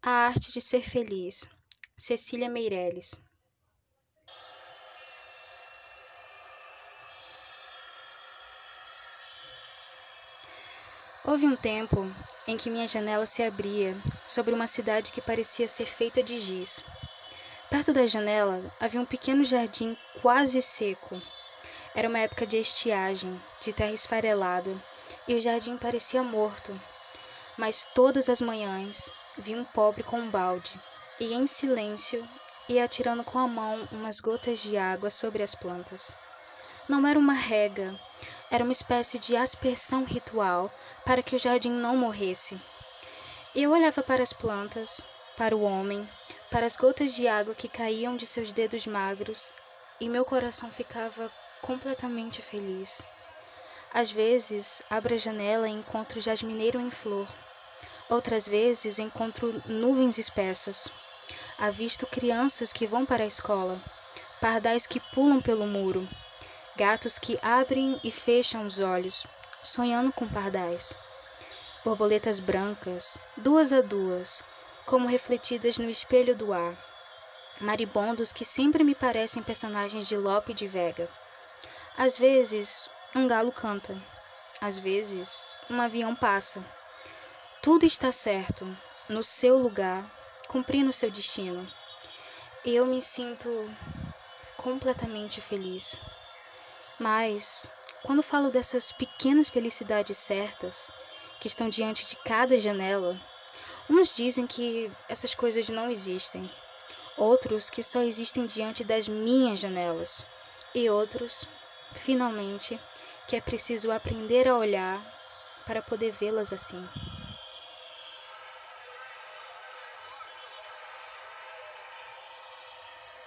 A Arte de Ser Feliz, Cecília Meirelles. Houve um tempo em que minha janela se abria sobre uma cidade que parecia ser feita de giz. Perto da janela havia um pequeno jardim quase seco. Era uma época de estiagem, de terra esfarelada, e o jardim parecia morto. Mas todas as manhãs vi um pobre com um balde e, em silêncio, ia atirando com a mão umas gotas de água sobre as plantas. Não era uma rega, era uma espécie de aspersão ritual para que o jardim não morresse. Eu olhava para as plantas, para o homem, para as gotas de água que caíam de seus dedos magros e meu coração ficava completamente feliz. Às vezes, abro a janela e encontro jasmineiro em flor. Outras vezes, encontro nuvens espessas. Avisto crianças que vão para a escola, pardais que pulam pelo muro, gatos que abrem e fecham os olhos, sonhando com pardais. Borboletas brancas, duas a duas, como refletidas no espelho do ar. Maribondos que sempre me parecem personagens de Lope de Vega. Às vezes, um galo canta. Às vezes, um avião passa. Tudo está certo, no seu lugar, cumprindo seu destino. Eu me sinto completamente feliz. Mas, quando falo dessas pequenas felicidades certas que estão diante de cada janela, uns dizem que essas coisas não existem, outros que só existem diante das minhas janelas, e outros, finalmente, que é preciso aprender a olhar para poder vê-las assim.